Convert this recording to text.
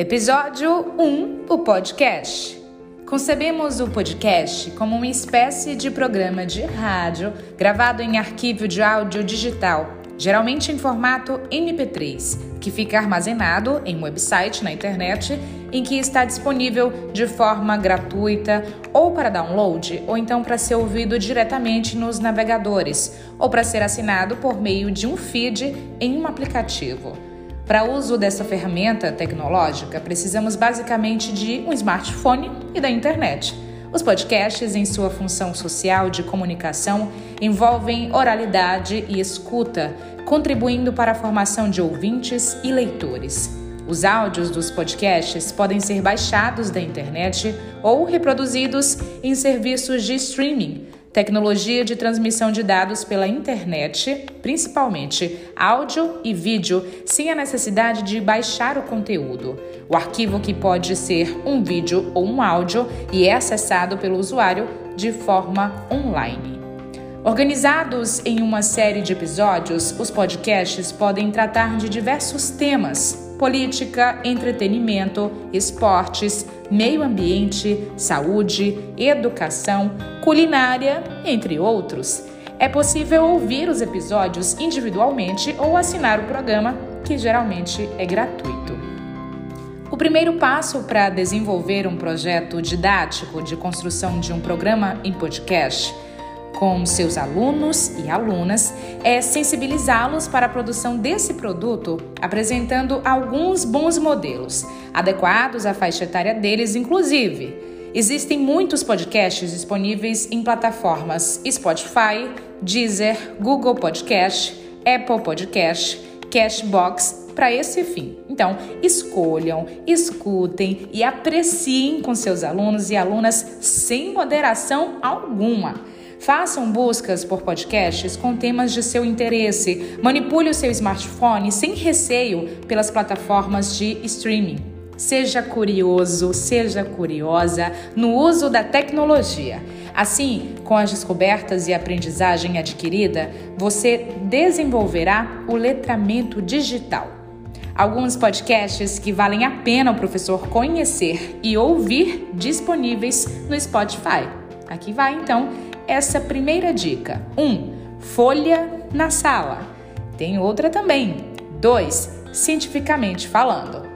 Episódio 1 O Podcast. Concebemos o podcast como uma espécie de programa de rádio gravado em arquivo de áudio digital, geralmente em formato MP3, que fica armazenado em um website na internet em que está disponível de forma gratuita ou para download, ou então para ser ouvido diretamente nos navegadores, ou para ser assinado por meio de um feed em um aplicativo. Para uso dessa ferramenta tecnológica, precisamos basicamente de um smartphone e da internet. Os podcasts, em sua função social de comunicação, envolvem oralidade e escuta, contribuindo para a formação de ouvintes e leitores. Os áudios dos podcasts podem ser baixados da internet ou reproduzidos em serviços de streaming tecnologia de transmissão de dados pela internet, principalmente áudio e vídeo, sem a necessidade de baixar o conteúdo. O arquivo que pode ser um vídeo ou um áudio e é acessado pelo usuário de forma online. Organizados em uma série de episódios, os podcasts podem tratar de diversos temas política, entretenimento, esportes, meio ambiente, saúde, educação, culinária, entre outros. É possível ouvir os episódios individualmente ou assinar o programa, que geralmente é gratuito. O primeiro passo para desenvolver um projeto didático de construção de um programa em podcast com seus alunos e alunas é sensibilizá-los para a produção desse produto, apresentando alguns bons modelos, adequados à faixa etária deles, inclusive. Existem muitos podcasts disponíveis em plataformas Spotify, Deezer, Google Podcast, Apple Podcast, Cashbox para esse fim. Então, escolham, escutem e apreciem com seus alunos e alunas sem moderação alguma. Façam buscas por podcasts com temas de seu interesse. Manipule o seu smartphone sem receio pelas plataformas de streaming. Seja curioso, seja curiosa no uso da tecnologia. Assim, com as descobertas e aprendizagem adquirida, você desenvolverá o letramento digital. Alguns podcasts que valem a pena o professor conhecer e ouvir disponíveis no Spotify. Aqui vai então essa primeira dica. 1. Um, folha na sala. Tem outra também. 2. Cientificamente falando.